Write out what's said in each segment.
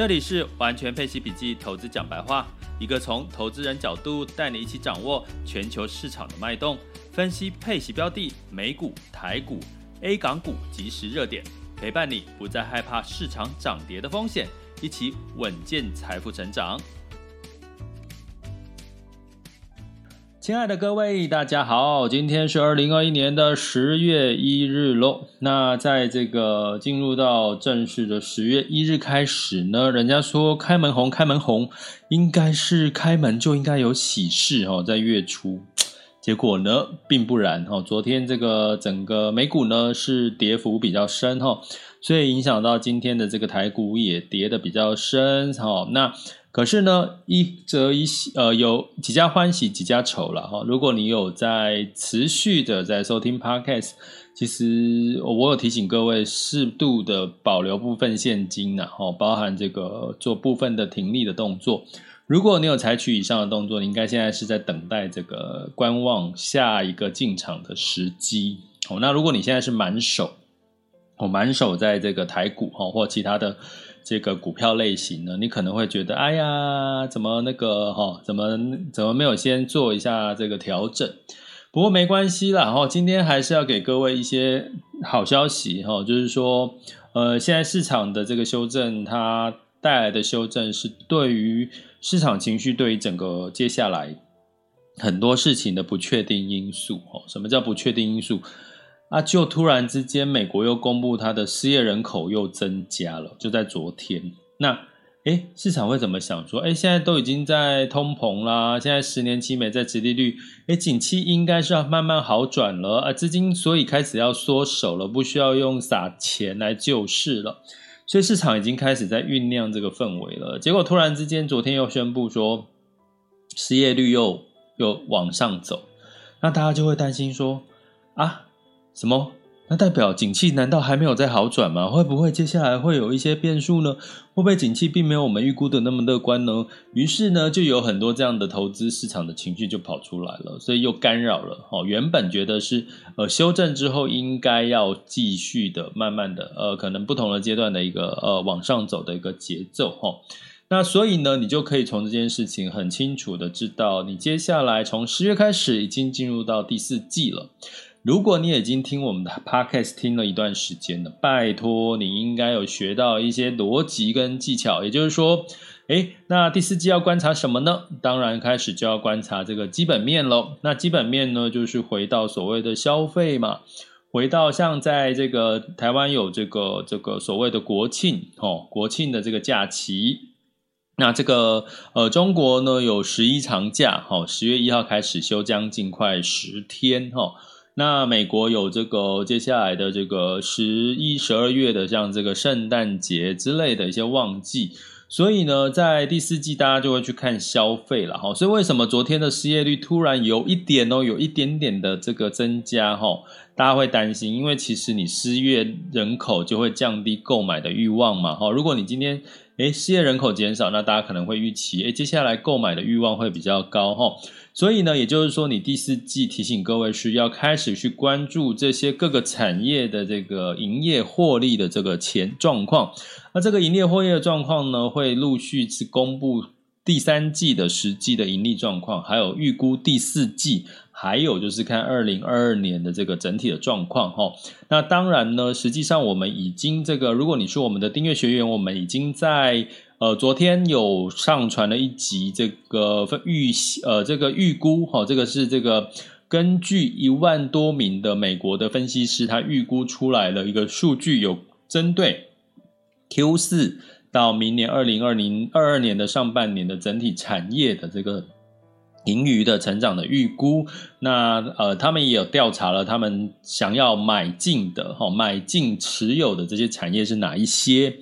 这里是完全配息笔记投资讲白话，一个从投资人角度带你一起掌握全球市场的脉动，分析配息标的、美股、台股、A 港股及时热点，陪伴你不再害怕市场涨跌的风险，一起稳健财富成长。亲爱的各位，大家好，今天是二零二一年的十月一日喽。那在这个进入到正式的十月一日开始呢，人家说开门红，开门红，应该是开门就应该有喜事哦，在月初。结果呢，并不然哈。昨天这个整个美股呢是跌幅比较深哈，所以影响到今天的这个台股也跌得比较深哈。那可是呢，一则一喜，呃，有几家欢喜几家愁了哈。如果你有在持续的在收听 Podcast，其实我有提醒各位适度的保留部分现金呐，哈，包含这个做部分的停利的动作。如果你有采取以上的动作，你应该现在是在等待这个观望下一个进场的时机。哦，那如果你现在是满手，哦，满手在这个台股哈或其他的。这个股票类型呢，你可能会觉得，哎呀，怎么那个哈，怎么怎么没有先做一下这个调整？不过没关系啦，哈，今天还是要给各位一些好消息哈，就是说，呃，现在市场的这个修正，它带来的修正是对于市场情绪，对于整个接下来很多事情的不确定因素。哦，什么叫不确定因素？啊！就突然之间，美国又公布它的失业人口又增加了，就在昨天。那，诶，市场会怎么想？说，诶，现在都已经在通膨啦，现在十年期美债殖利率，诶，景气应该是要慢慢好转了啊，资金所以开始要缩手了，不需要用撒钱来救市了，所以市场已经开始在酝酿这个氛围了。结果突然之间，昨天又宣布说，失业率又又往上走，那大家就会担心说，啊。什么？那代表景气难道还没有在好转吗？会不会接下来会有一些变数呢？会不会景气并没有我们预估的那么乐观呢？于是呢，就有很多这样的投资市场的情绪就跑出来了，所以又干扰了。哦，原本觉得是呃修正之后应该要继续的，慢慢的呃可能不同的阶段的一个呃往上走的一个节奏。哈，那所以呢，你就可以从这件事情很清楚的知道，你接下来从十月开始已经进入到第四季了。如果你已经听我们的 podcast 听了一段时间了，拜托你应该有学到一些逻辑跟技巧。也就是说，诶，那第四季要观察什么呢？当然开始就要观察这个基本面喽。那基本面呢，就是回到所谓的消费嘛，回到像在这个台湾有这个这个所谓的国庆哦，国庆的这个假期。那这个呃，中国呢有十一长假，哦，十月一号开始休将近快十天，哈。那美国有这个接下来的这个十一、十二月的像这个圣诞节之类的一些旺季，所以呢，在第四季大家就会去看消费了哈。所以为什么昨天的失业率突然有一点哦，有一点点的这个增加哈？大家会担心，因为其实你失业人口就会降低购买的欲望嘛哈。如果你今天诶失业人口减少，那大家可能会预期诶接下来购买的欲望会比较高哈。所以呢，也就是说，你第四季提醒各位是要开始去关注这些各个产业的这个营业获利的这个前状况。那这个营业获利的状况呢，会陆续去公布第三季的实际的盈利状况，还有预估第四季，还有就是看二零二二年的这个整体的状况哈。那当然呢，实际上我们已经这个，如果你是我们的订阅学员，我们已经在。呃，昨天有上传了一集这个预呃这个预估哈，这个是这个根据一万多名的美国的分析师，他预估出来的一个数据，有针对 Q 四到明年二零二零二二年的上半年的整体产业的这个盈余的成长的预估，那呃，他们也有调查了，他们想要买进的哈，买进持有的这些产业是哪一些？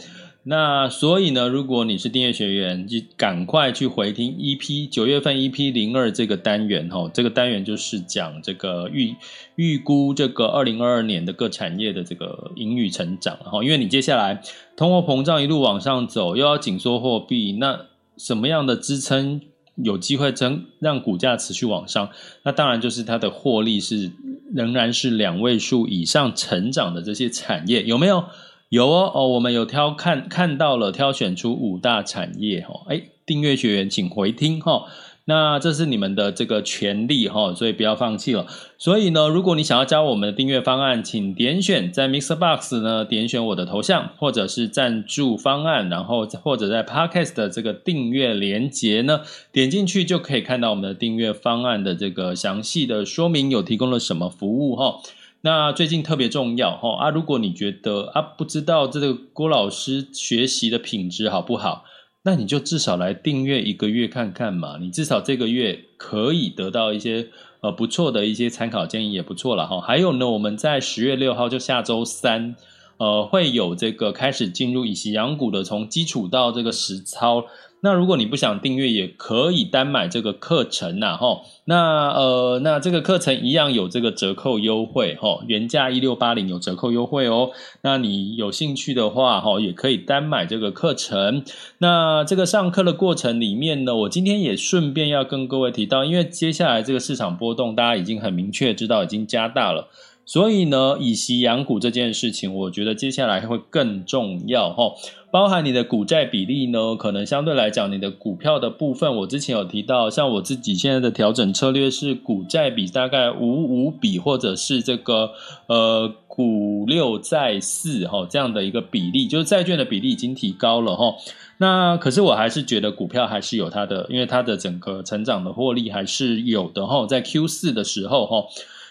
那所以呢，如果你是订阅学员，就赶快去回听 EP 九月份 EP 零二这个单元哈，这个单元就是讲这个预预估这个二零二二年的各产业的这个盈余成长哈，因为你接下来通货膨胀一路往上走，又要紧缩货币，那什么样的支撑？有机会增让股价持续往上，那当然就是它的获利是仍然是两位数以上成长的这些产业有没有？有哦哦，我们有挑看看到了，挑选出五大产业哦，哎，订阅学员请回听哈。那这是你们的这个权利哈，所以不要放弃了。所以呢，如果你想要加我们的订阅方案，请点选在 MixerBox 呢点选我的头像，或者是赞助方案，然后或者在 Podcast 的这个订阅连接呢，点进去就可以看到我们的订阅方案的这个详细的说明，有提供了什么服务哈。那最近特别重要哈啊，如果你觉得啊不知道这个郭老师学习的品质好不好？那你就至少来订阅一个月看看嘛，你至少这个月可以得到一些呃不错的一些参考建议也不错了哈。还有呢，我们在十月六号就下周三，呃会有这个开始进入以息养股的从基础到这个实操。那如果你不想订阅，也可以单买这个课程呐，吼。那呃，那这个课程一样有这个折扣优惠，吼，原价一六八零有折扣优惠哦。那你有兴趣的话，吼，也可以单买这个课程。那这个上课的过程里面呢，我今天也顺便要跟各位提到，因为接下来这个市场波动，大家已经很明确知道已经加大了。所以呢，以息养股这件事情，我觉得接下来会更重要哈。包含你的股债比例呢，可能相对来讲，你的股票的部分，我之前有提到，像我自己现在的调整策略是股债比大概五五比，或者是这个呃股六债四哈这样的一个比例，就是债券的比例已经提高了哈。那可是我还是觉得股票还是有它的，因为它的整个成长的获利还是有的哈，在 Q 四的时候哈。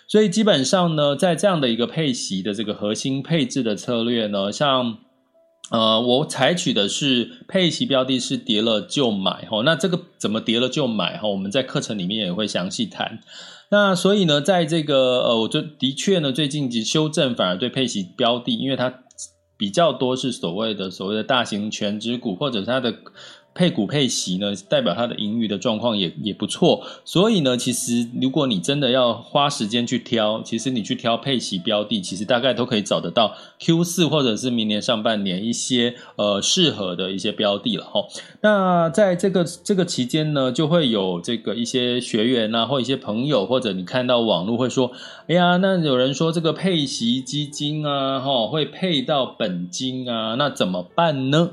所以基本上呢，在这样的一个配息的这个核心配置的策略呢，像呃，我采取的是配息标的是跌了就买哈。那这个怎么跌了就买哈？我们在课程里面也会详细谈。那所以呢，在这个呃，我就的确呢，最近及修正反而对配息标的，因为它比较多是所谓的所谓的大型全值股，或者是它的。配股配息呢，代表它的盈余的状况也也不错，所以呢，其实如果你真的要花时间去挑，其实你去挑配息标的，其实大概都可以找得到 Q 四或者是明年上半年一些呃适合的一些标的了哈。那在这个这个期间呢，就会有这个一些学员啊，或一些朋友，或者你看到网络会说，哎呀，那有人说这个配息基金啊，哈，会配到本金啊，那怎么办呢？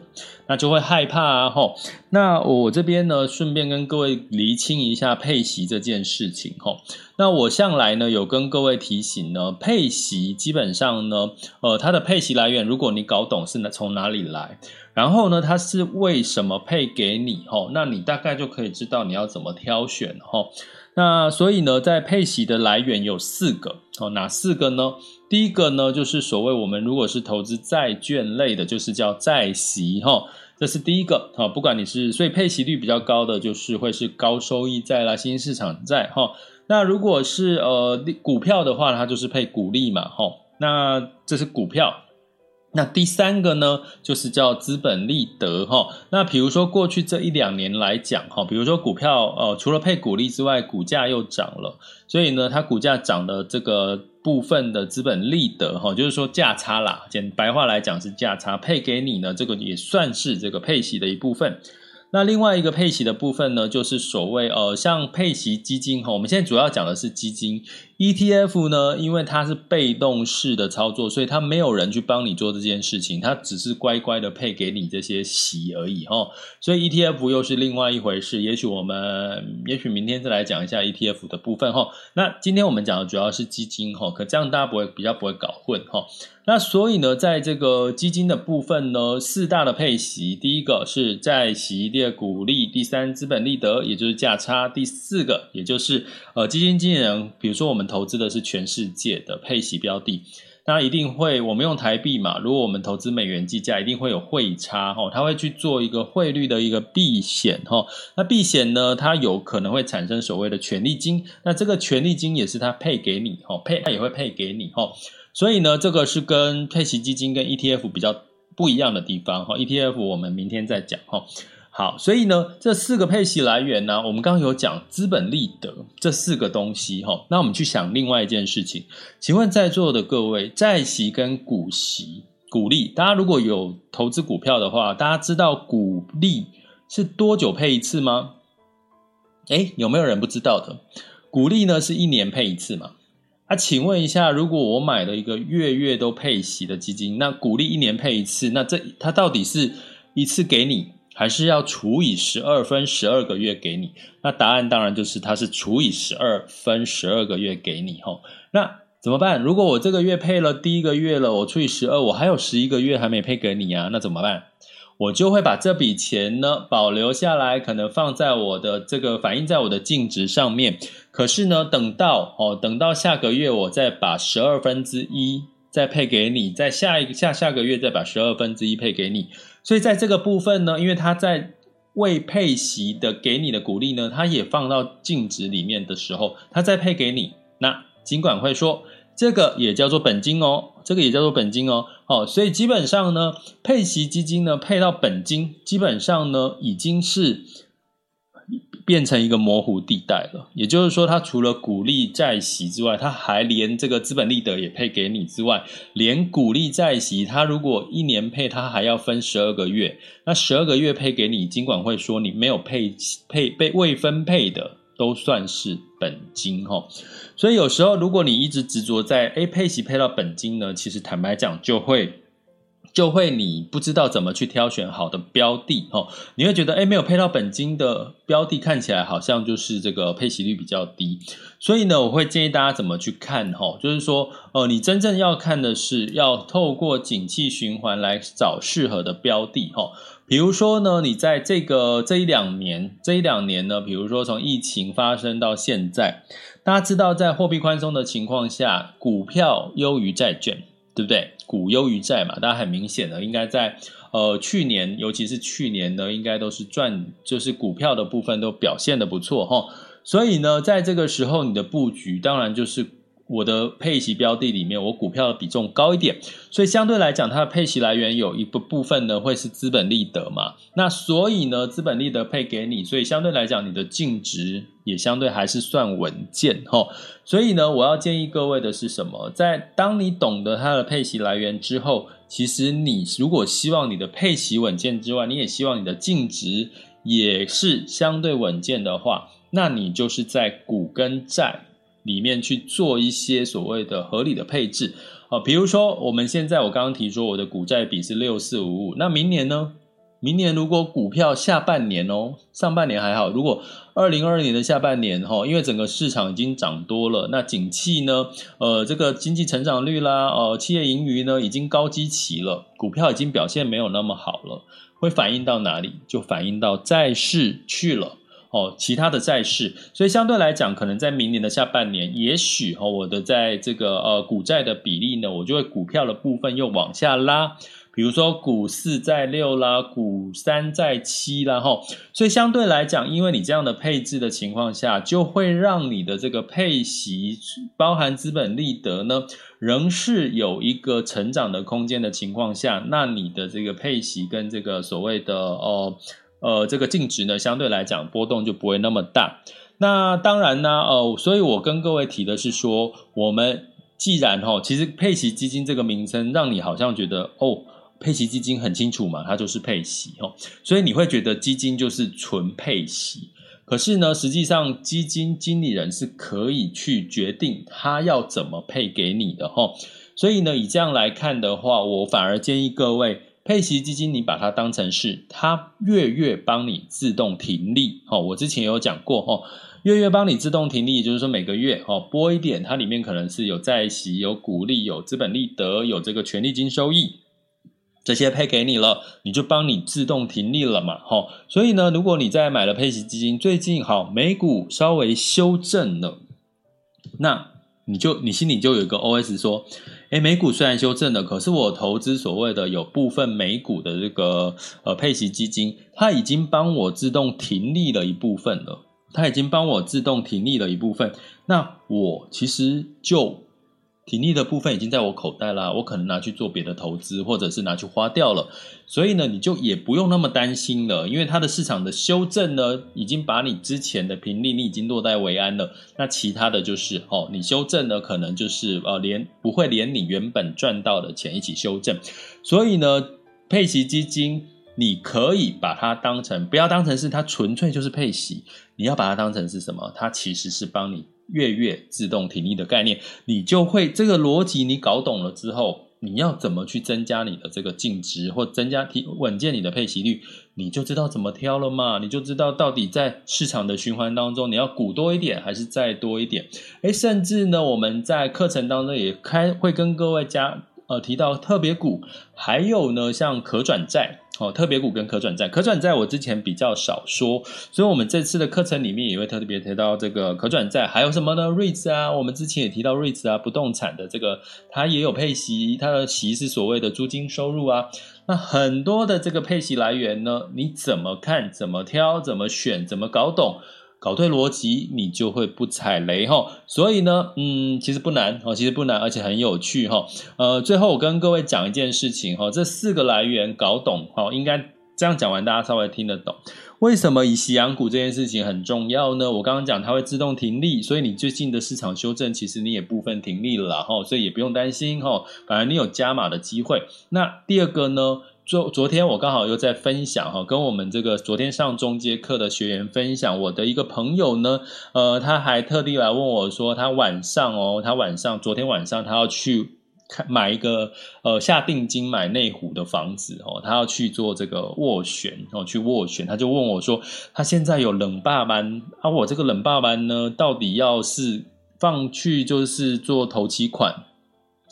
那就会害怕啊，吼。那我这边呢，顺便跟各位厘清一下配息这件事情，吼。那我向来呢有跟各位提醒呢，配息基本上呢，呃，它的配息来源，如果你搞懂是从哪里来，然后呢，它是为什么配给你，吼，那你大概就可以知道你要怎么挑选，吼。那所以呢，在配息的来源有四个，哦，哪四个呢？第一个呢，就是所谓我们如果是投资债券类的，就是叫债息，哈，这是第一个，哈，不管你是，所以配息率比较高的，就是会是高收益债啦、新兴市场债，哈。那如果是呃股票的话，它就是配股利嘛，哈。那这是股票。那第三个呢，就是叫资本利得哈。那比如说过去这一两年来讲哈，比如说股票呃，除了配股利之外，股价又涨了，所以呢，它股价涨的这个部分的资本利得哈，就是说价差啦，简白话来讲是价差配给你呢，这个也算是这个配息的一部分。那另外一个配息的部分呢，就是所谓呃，像配息基金哈，我们现在主要讲的是基金。ETF 呢，因为它是被动式的操作，所以它没有人去帮你做这件事情，它只是乖乖的配给你这些息而已哈。所以 ETF 又是另外一回事。也许我们，也许明天再来讲一下 ETF 的部分哈。那今天我们讲的主要是基金哈，可这样大家不会比较不会搞混哈。那所以呢，在这个基金的部分呢，四大的配息，第一个是债息，第二股利，第三资本利得，也就是价差，第四个也就是呃基金经理人，比如说我们。投资的是全世界的配息标的，那一定会我们用台币嘛，如果我们投资美元计价，一定会有汇差哈，它会去做一个汇率的一个避险哈。那避险呢，它有可能会产生所谓的权利金，那这个权利金也是它配给你哈，配它也会配给你哈。所以呢，这个是跟配息基金跟 ETF 比较不一样的地方哈。ETF 我们明天再讲哈。好，所以呢，这四个配息来源呢，我们刚刚有讲资本利得这四个东西哈。那我们去想另外一件事情，请问在座的各位，债息跟股息、股利，大家如果有投资股票的话，大家知道股利是多久配一次吗？诶，有没有人不知道的？股利呢是一年配一次嘛？啊，请问一下，如果我买了一个月月都配息的基金，那股利一年配一次，那这它到底是一次给你？还是要除以十二分十二个月给你，那答案当然就是它是除以十二分十二个月给你吼。那怎么办？如果我这个月配了第一个月了，我除以十二，我还有十一个月还没配给你啊，那怎么办？我就会把这笔钱呢保留下来，可能放在我的这个反映在我的净值上面。可是呢，等到哦，等到下个月我再把十二分之一再配给你，再下一个下下个月再把十二分之一配给你。所以在这个部分呢，因为他在未配息的给你的股利呢，他也放到净值里面的时候，他再配给你，那尽管会说这个也叫做本金哦，这个也叫做本金哦，好，所以基本上呢，配息基金呢配到本金，基本上呢已经是。变成一个模糊地带了，也就是说，它除了股利债息之外，它还连这个资本利得也配给你之外，连股利债息，它如果一年配，它还要分十二个月，那十二个月配给你，尽管会说你没有配配被未分配的，都算是本金哈。所以有时候如果你一直执着在诶配息配到本金呢，其实坦白讲就会。就会你不知道怎么去挑选好的标的哦，你会觉得诶没有配到本金的标的看起来好像就是这个配息率比较低，所以呢，我会建议大家怎么去看哈，就是说呃，你真正要看的是要透过景气循环来找适合的标的哈，比如说呢，你在这个这一两年这一两年呢，比如说从疫情发生到现在，大家知道在货币宽松的情况下，股票优于债券。对不对？股优于债嘛，大家很明显的应该在呃去年，尤其是去年呢，应该都是赚，就是股票的部分都表现的不错哈。所以呢，在这个时候，你的布局当然就是。我的配息标的里面，我股票的比重高一点，所以相对来讲，它的配息来源有一部部分呢会是资本利得嘛。那所以呢，资本利得配给你，所以相对来讲，你的净值也相对还是算稳健齁。所以呢，我要建议各位的是什么？在当你懂得它的配息来源之后，其实你如果希望你的配息稳健之外，你也希望你的净值也是相对稳健的话，那你就是在股跟债。里面去做一些所谓的合理的配置，啊，比如说我们现在我刚刚提说我的股债比是六四五五，那明年呢？明年如果股票下半年哦，上半年还好，如果二零二二年的下半年哈，因为整个市场已经涨多了，那景气呢，呃，这个经济成长率啦，呃，企业盈余呢已经高基期了，股票已经表现没有那么好了，会反映到哪里？就反映到债市去了。哦，其他的债市，所以相对来讲，可能在明年的下半年，也许哦，我的在这个呃股债的比例呢，我就会股票的部分又往下拉，比如说股四债六啦，股三债七啦，哈，所以相对来讲，因为你这样的配置的情况下，就会让你的这个配息包含资本利得呢，仍是有一个成长的空间的情况下，那你的这个配息跟这个所谓的哦。呃，这个净值呢，相对来讲波动就不会那么大。那当然呢，呃，所以我跟各位提的是说，我们既然齁，其实配息基金这个名称让你好像觉得哦，配息基金很清楚嘛，它就是配息哦，所以你会觉得基金就是纯配息。可是呢，实际上基金经理人是可以去决定他要怎么配给你的齁。所以呢，以这样来看的话，我反而建议各位。配息基金，你把它当成是它月月帮你自动停利，哦，我之前有讲过，哦，月月帮你自动停利，就是说每个月，哦，拨一点，它里面可能是有债息、有股利、有资本利得、有这个权利金收益，这些配给你了，你就帮你自动停利了嘛，哈，所以呢，如果你在买了配息基金，最近好美股稍微修正了，那你就你心里就有一个 OS 说。诶，美股虽然修正了，可是我投资所谓的有部分美股的这个呃配息基金，它已经帮我自动停利了一部分了，它已经帮我自动停利了一部分，那我其实就。停利的部分已经在我口袋啦，我可能拿去做别的投资，或者是拿去花掉了，所以呢，你就也不用那么担心了，因为它的市场的修正呢，已经把你之前的平利你已经落袋为安了。那其他的就是哦，你修正呢，可能就是呃，连不会连你原本赚到的钱一起修正。所以呢，配息基金你可以把它当成，不要当成是它纯粹就是配息，你要把它当成是什么？它其实是帮你。月月自动停利的概念，你就会这个逻辑，你搞懂了之后，你要怎么去增加你的这个净值，或增加提稳健你的配息率，你就知道怎么挑了嘛，你就知道到底在市场的循环当中，你要股多一点还是再多一点？诶，甚至呢，我们在课程当中也开会跟各位加呃提到特别股，还有呢像可转债。哦，特别股跟可转债，可转债我之前比较少说，所以我们这次的课程里面也会特别提到这个可转债，还有什么呢？REITs 啊，我们之前也提到 REITs 啊，不动产的这个它也有配息，它的息是所谓的租金收入啊。那很多的这个配息来源呢，你怎么看？怎么挑？怎么选？怎么搞懂？搞对逻辑，你就会不踩雷哈。所以呢，嗯，其实不难哦，其实不难，而且很有趣哈。呃，最后我跟各位讲一件事情哈，这四个来源搞懂哈，应该这样讲完，大家稍微听得懂。为什么以息养股这件事情很重要呢？我刚刚讲它会自动停利，所以你最近的市场修正，其实你也部分停利了哈，所以也不用担心哈，反而你有加码的机会。那第二个呢？昨昨天我刚好又在分享哈，跟我们这个昨天上中阶课的学员分享，我的一个朋友呢，呃，他还特地来问我说，他晚上哦，他晚上昨天晚上他要去看买一个呃下定金买内湖的房子哦，他要去做这个斡旋哦，去斡旋，他就问我说，他现在有冷霸班啊，我这个冷霸班呢，到底要是放去就是做头期款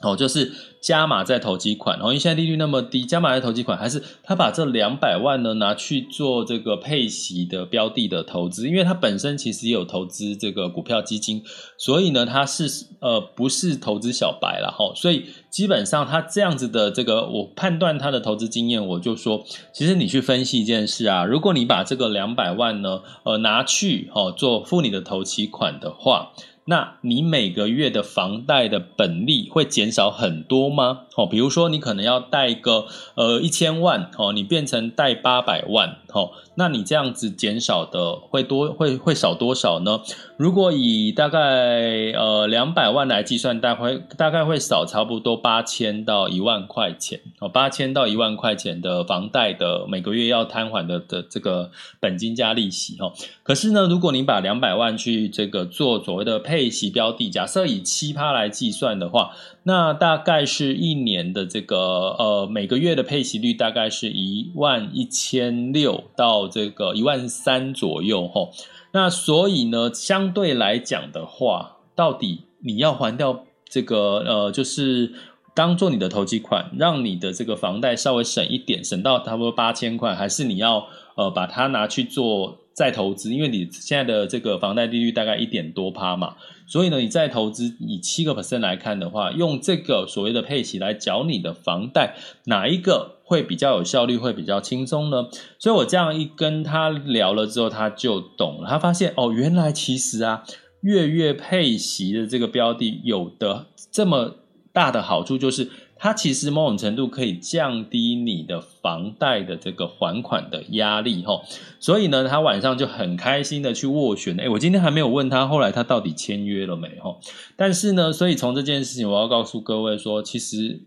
哦，就是。加码在投机款，然后因为现在利率那么低，加码在投机款，还是他把这两百万呢拿去做这个配息的标的的投资，因为他本身其实也有投资这个股票基金，所以呢他是呃不是投资小白了哈，所以基本上他这样子的这个我判断他的投资经验，我就说，其实你去分析一件事啊，如果你把这个两百万呢呃拿去哦做付你的投期款的话。那你每个月的房贷的本利会减少很多吗？哦，比如说你可能要贷个呃一千万，哦，你变成贷八百万，哦，那你这样子减少的会多会会少多少呢？如果以大概呃两百万来计算，大概大概会少差不多八千到一万块钱，哦，八千到一万块钱的房贷的每个月要摊还的的这个本金加利息，哦，可是呢，如果你把两百万去这个做所谓的配息标的，假设以七趴来计算的话，那大概是一年的这个呃每个月的配息率大概是一万一千六到这个一万三左右吼。那所以呢，相对来讲的话，到底你要还掉这个呃，就是当做你的投机款，让你的这个房贷稍微省一点，省到差不多八千块，还是你要呃把它拿去做？再投资，因为你现在的这个房贷利率大概一点多趴嘛，所以呢，你再投资以七个 percent 来看的话，用这个所谓的配息来缴你的房贷，哪一个会比较有效率，会比较轻松呢？所以我这样一跟他聊了之后，他就懂了，他发现哦，原来其实啊，月月配息的这个标的有的这么大的好处就是。它其实某种程度可以降低你的房贷的这个还款的压力齁，所以呢，他晚上就很开心的去斡旋。诶，我今天还没有问他后来他到底签约了没齁，但是呢，所以从这件事情我要告诉各位说，其实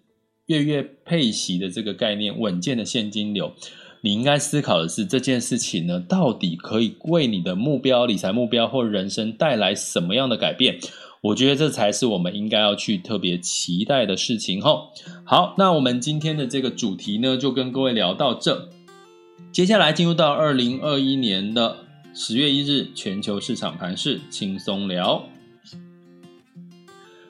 月月配息的这个概念，稳健的现金流，你应该思考的是这件事情呢，到底可以为你的目标、理财目标或人生带来什么样的改变？我觉得这才是我们应该要去特别期待的事情齁。好，那我们今天的这个主题呢，就跟各位聊到这。接下来进入到二零二一年的十月一日全球市场盘势轻松聊。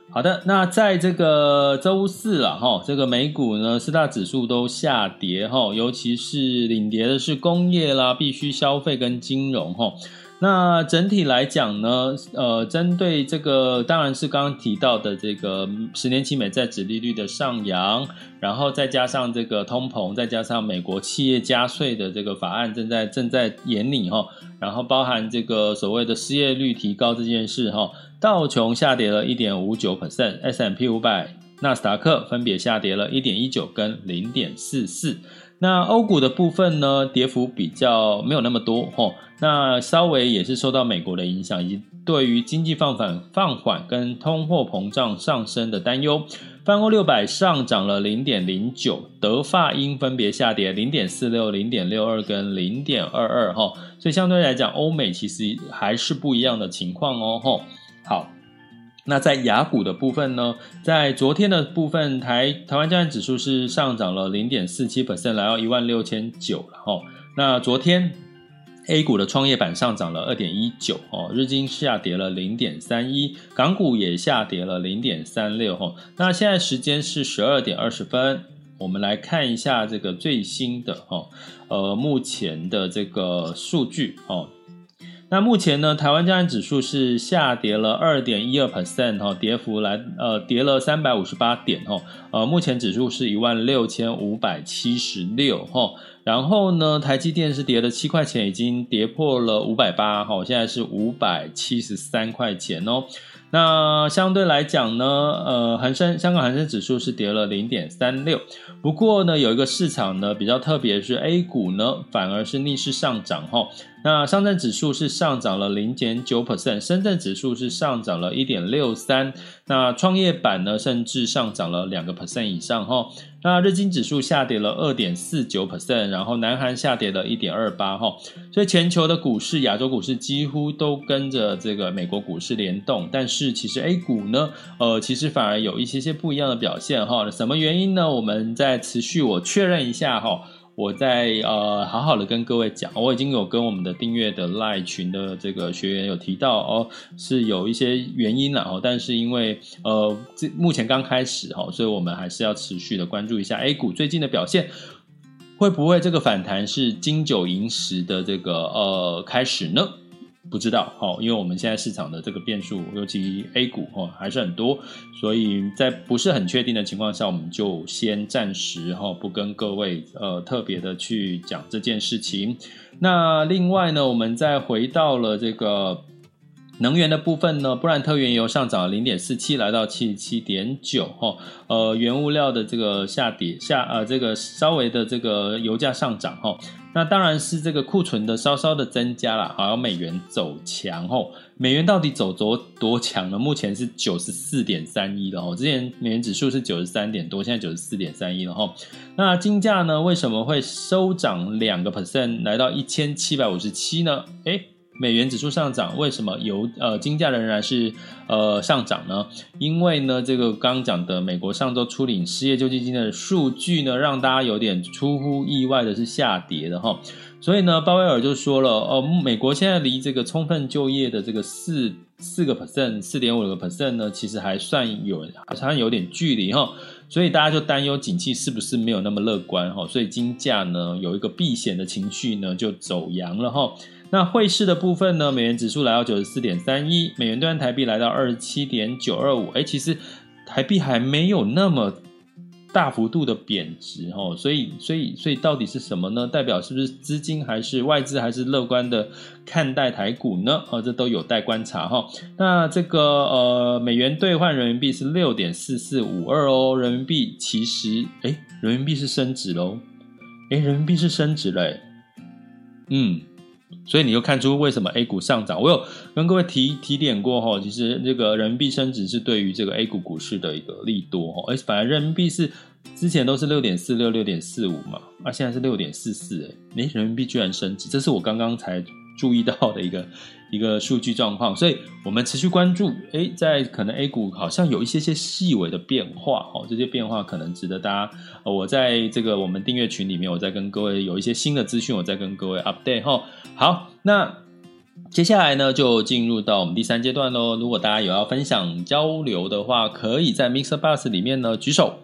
好的，那在这个周四了哈，这个美股呢四大指数都下跌哈，尤其是领跌的是工业啦、必需消费跟金融哈。那整体来讲呢，呃，针对这个当然是刚刚提到的这个十年期美债殖利率的上扬，然后再加上这个通膨，再加上美国企业加税的这个法案正在正在研拟哈，然后包含这个所谓的失业率提高这件事哈，道琼下跌了一点五九 percent，S&P 五百、纳斯达克分别下跌了一点一九跟零点四四。那欧股的部分呢，跌幅比较没有那么多吼，那稍微也是受到美国的影响，以及对于经济放缓放缓跟通货膨胀上升的担忧。泛欧六百上涨了零点零九，德法英分别下跌零点四六、零点六二跟零点二二哈，所以相对来讲，欧美其实还是不一样的情况哦吼。好。那在雅股的部分呢，在昨天的部分，台台湾加权指数是上涨了零点四七百分来到一万六千九了哈。那昨天 A 股的创业板上涨了二点一九哦，日经下跌了零点三一，港股也下跌了零点三六哈。那现在时间是十二点二十分，我们来看一下这个最新的哈，呃，目前的这个数据哦。那目前呢，台湾加权指数是下跌了二点一二 percent 哈，跌幅来呃跌了三百五十八点哈，呃目前指数是一万六千五百七十六哈，然后呢，台积电是跌了七块钱，已经跌破了五百八哈，现在是五百七十三块钱哦。那相对来讲呢，呃，恒生香港恒生指数是跌了零点三六，不过呢，有一个市场呢比较特别，是 A 股呢反而是逆势上涨哈。那上证指数是上涨了零点九 percent，深圳指数是上涨了一点六三，那创业板呢甚至上涨了两个 percent 以上哈。那日经指数下跌了二点四九 percent，然后南韩下跌了一点二八哈，所以全球的股市、亚洲股市几乎都跟着这个美国股市联动，但是其实 A 股呢，呃，其实反而有一些些不一样的表现哈。什么原因呢？我们再持续我确认一下哈。我在呃好好的跟各位讲，我已经有跟我们的订阅的赖群的这个学员有提到哦，是有一些原因了哦，但是因为呃这目前刚开始哦，所以我们还是要持续的关注一下 A 股最近的表现，会不会这个反弹是金九银十的这个呃开始呢？不知道，好，因为我们现在市场的这个变数，尤其 A 股哦还是很多，所以在不是很确定的情况下，我们就先暂时哈不跟各位呃特别的去讲这件事情。那另外呢，我们再回到了这个。能源的部分呢，布兰特原油上涨了零点四七，来到七十七点九哈。呃，原物料的这个下跌下呃，这个稍微的这个油价上涨哈。那当然是这个库存的稍稍的增加了，好像美元走强哈。美元到底走多多强呢？目前是九十四点三一了哈。之前美元指数是九十三点多，现在九十四点三一了哈。那金价呢，为什么会收涨两个 percent，来到一千七百五十七呢？诶美元指数上涨，为什么油呃金价仍然是呃上涨呢？因为呢，这个刚讲的美国上周初领失业救济金的数据呢，让大家有点出乎意外的是下跌的哈。所以呢，鲍威尔就说了，哦，美国现在离这个充分就业的这个四四个 percent、四点五个 percent 呢，其实还算有还算有点距离哈。所以大家就担忧景气是不是没有那么乐观哈。所以金价呢有一个避险的情绪呢，就走阳了哈。那汇市的部分呢？美元指数来到九十四点三一，美元兑换台币来到二十七点九二五。哎，其实台币还没有那么大幅度的贬值哦，所以，所以，所以到底是什么呢？代表是不是资金还是外资还是乐观的看待台股呢？哦，这都有待观察哈。那这个呃，美元兑换人民币是六点四四五二哦，人民币其实哎，人民币是升值喽，哎，人民币是升值嘞，嗯。所以你就看出为什么 A 股上涨。我有跟各位提提点过哈，其实这个人民币升值是对于这个 A 股股市的一个利多哈。而反而人民币是之前都是六点四六、六点四五嘛，啊，现在是六点四四，哎，人民币居然升值，这是我刚刚才注意到的一个。一个数据状况，所以我们持续关注。哎，在可能 A 股好像有一些些细微的变化，哦，这些变化可能值得大家。我在这个我们订阅群里面，我再跟各位有一些新的资讯，我再跟各位 update 哈。好，那接下来呢，就进入到我们第三阶段喽。如果大家有要分享交流的话，可以在 Mixer Bus 里面呢举手。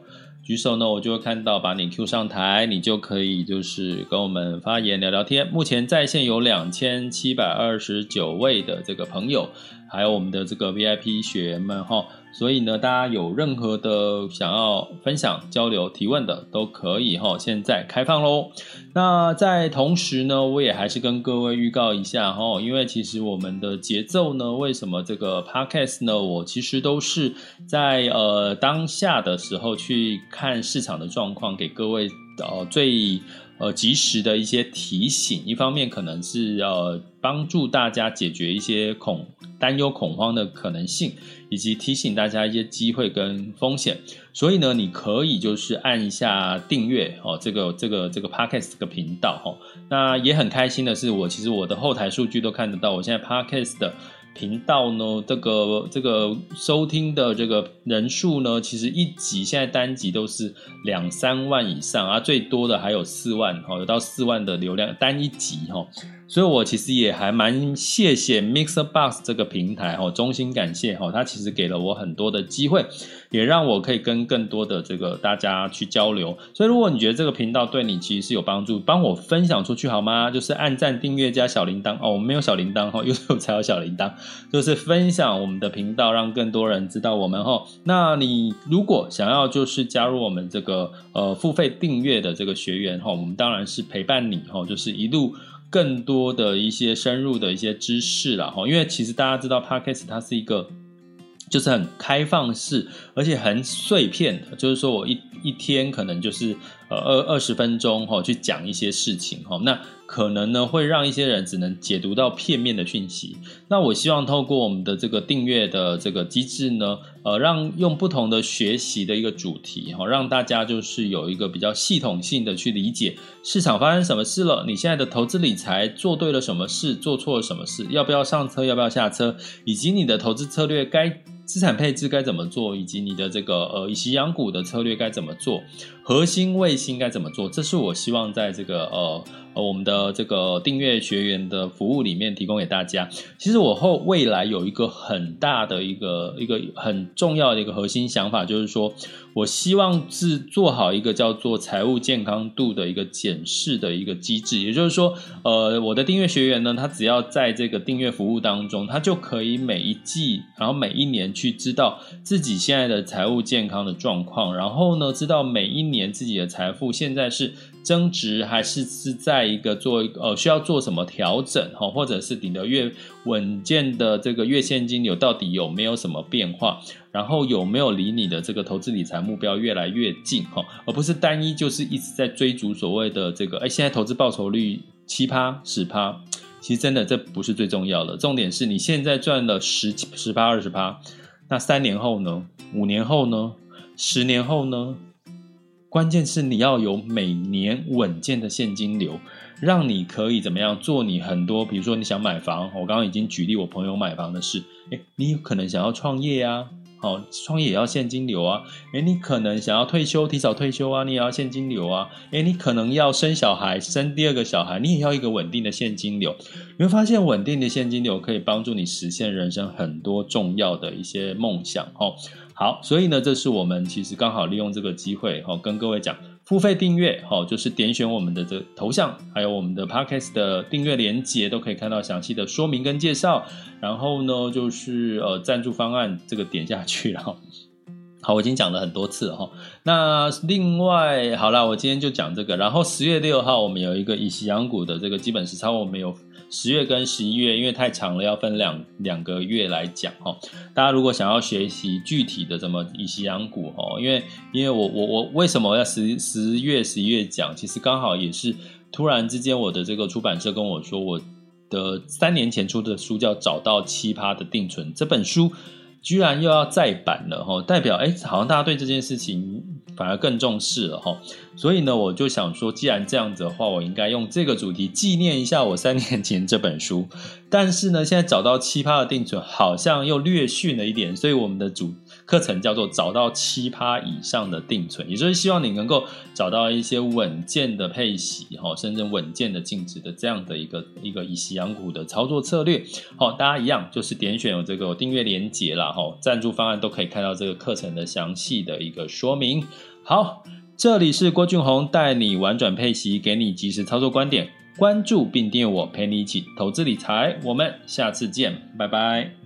举手呢，我就会看到把你 Q 上台，你就可以就是跟我们发言聊聊天。目前在线有两千七百二十九位的这个朋友，还有我们的这个 VIP 学员们哈。所以呢，大家有任何的想要分享、交流、提问的，都可以哈。现在开放喽。那在同时呢，我也还是跟各位预告一下哈，因为其实我们的节奏呢，为什么这个 Podcast 呢，我其实都是在呃当下的时候去看市场的状况，给各位呃最。呃，及时的一些提醒，一方面可能是呃帮助大家解决一些恐担忧、恐慌的可能性，以及提醒大家一些机会跟风险。所以呢，你可以就是按一下订阅哦，这个这个这个 Podcast 这个频道哈。那也很开心的是，我其实我的后台数据都看得到，我现在 Podcast 的。频道呢，这个这个收听的这个人数呢，其实一集现在单集都是两三万以上啊，最多的还有四万哈，有到四万的流量单一集哈。所以，我其实也还蛮谢谢 MixerBox 这个平台哈，衷心感谢哈，它其实给了我很多的机会，也让我可以跟更多的这个大家去交流。所以，如果你觉得这个频道对你其实是有帮助，帮我分享出去好吗？就是按赞、订阅加小铃铛哦，我们没有小铃铛哈因为才有小铃铛，就是分享我们的频道，让更多人知道我们哈。那你如果想要就是加入我们这个呃付费订阅的这个学员哈，我们当然是陪伴你哈，就是一路。更多的一些深入的一些知识了哈，因为其实大家知道，Podcast 它是一个就是很开放式，而且很碎片的，就是说我一一天可能就是呃二二十分钟哈去讲一些事情哈，那。可能呢会让一些人只能解读到片面的讯息。那我希望透过我们的这个订阅的这个机制呢，呃，让用不同的学习的一个主题哈，让大家就是有一个比较系统性的去理解市场发生什么事了，你现在的投资理财做对了什么事，做错了什么事，要不要上车，要不要下车，以及你的投资策略该资产配置该怎么做，以及你的这个呃以息养股的策略该怎么做，核心卫星该怎么做，这是我希望在这个呃。呃，我们的这个订阅学员的服务里面提供给大家。其实我后未来有一个很大的一个一个很重要的一个核心想法，就是说我希望是做好一个叫做财务健康度的一个检视的一个机制。也就是说，呃，我的订阅学员呢，他只要在这个订阅服务当中，他就可以每一季，然后每一年去知道自己现在的财务健康的状况，然后呢，知道每一年自己的财富现在是。增值还是是在一个做呃需要做什么调整哈，或者是你的月稳健的这个月现金流到底有没有什么变化，然后有没有离你的这个投资理财目标越来越近哈，而不是单一就是一直在追逐所谓的这个哎现在投资报酬率七趴十趴，其实真的这不是最重要的，重点是你现在赚了十十趴二十趴，那三年后呢？五年后呢？十年后呢？关键是你要有每年稳健的现金流，让你可以怎么样做你很多，比如说你想买房，我刚刚已经举例我朋友买房的事，诶，你可能想要创业啊，好，创业也要现金流啊，诶，你可能想要退休，提早退休啊，你也要现金流啊，诶，你可能要生小孩，生第二个小孩，你也要一个稳定的现金流，你会发现稳定的现金流可以帮助你实现人生很多重要的一些梦想，哦。好，所以呢，这是我们其实刚好利用这个机会，哈，跟各位讲，付费订阅，哈，就是点选我们的这头像，还有我们的 Podcast 的订阅连接，都可以看到详细的说明跟介绍。然后呢，就是呃，赞助方案这个点下去，然后，好，我已经讲了很多次了哈。那另外，好了，我今天就讲这个。然后十月六号，我们有一个以息养股的这个基本实操，我们有。十月跟十一月，因为太长了，要分两两个月来讲哈。大家如果想要学习具体的怎么以息养股哈，因为因为我我我为什么要十十月十一月讲？其实刚好也是突然之间，我的这个出版社跟我说，我的三年前出的书叫《找到奇葩的定存》这本书。居然又要再版了哈，代表哎，好像大家对这件事情反而更重视了哈。所以呢，我就想说，既然这样子的话，我应该用这个主题纪念一下我三年前这本书。但是呢，现在找到奇葩的定存，好像又略逊了一点，所以我们的主课程叫做找到七趴以上的定存，也就是希望你能够找到一些稳健的配息，哈，甚至稳健的净值的这样的一个一个以息养股的操作策略。好，大家一样就是点选有这个订阅连接啦，哈，赞助方案都可以看到这个课程的详细的一个说明。好，这里是郭俊宏带你玩转配息，给你及时操作观点，关注并订阅我，陪你一起投资理财。我们下次见，拜拜。